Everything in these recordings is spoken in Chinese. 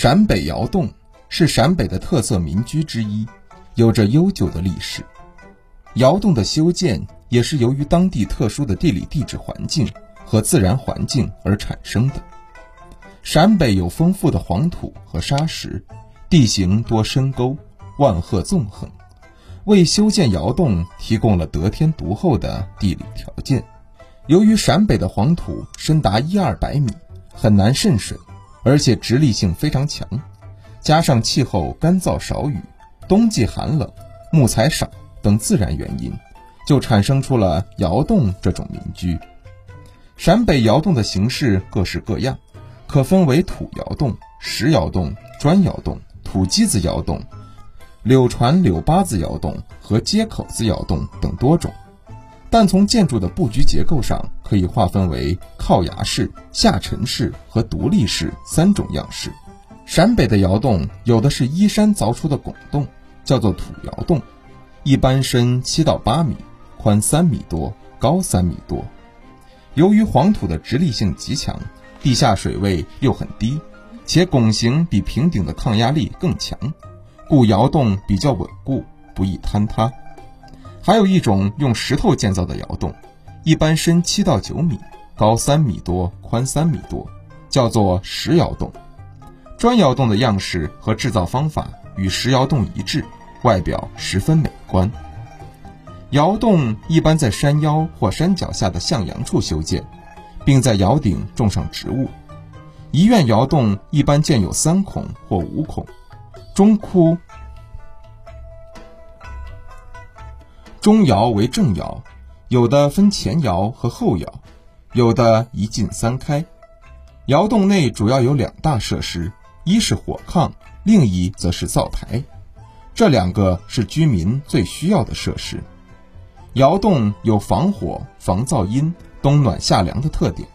陕北窑洞是陕北的特色民居之一，有着悠久的历史。窑洞的修建也是由于当地特殊的地理地质环境和自然环境而产生的。陕北有丰富的黄土和沙石，地形多深沟，万壑纵横，为修建窑洞提供了得天独厚的地理条件。由于陕北的黄土深达一二百米，很难渗水，而且直立性非常强，加上气候干燥少雨，冬季寒冷，木材少。等自然原因，就产生出了窑洞这种民居。陕北窑洞的形式各式各样，可分为土窑洞、石窑洞、砖窑洞、土基子窑洞、柳船柳八字窑洞和街口子窑洞等多种。但从建筑的布局结构上，可以划分为靠崖式、下沉式和独立式三种样式。陕北的窑洞有的是依山凿出的拱洞，叫做土窑洞。一般深七到八米，宽三米多，高三米多。由于黄土的直立性极强，地下水位又很低，且拱形比平顶的抗压力更强，故窑洞比较稳固，不易坍塌。还有一种用石头建造的窑洞，一般深七到九米，高三米多，宽三米多，叫做石窑洞。砖窑洞的样式和制造方法与石窑洞一致。外表十分美观。窑洞一般在山腰或山脚下的向阳处修建，并在窑顶种上植物。一院窑洞一般建有三孔或五孔，中窟中窑为正窑，有的分前窑和后窑，有的一进三开。窑洞内主要有两大设施，一是火炕，另一则是灶台。这两个是居民最需要的设施。窑洞有防火、防噪音、冬暖夏凉的特点，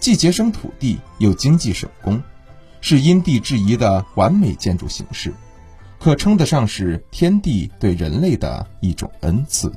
既节省土地又经济省工，是因地制宜的完美建筑形式，可称得上是天地对人类的一种恩赐。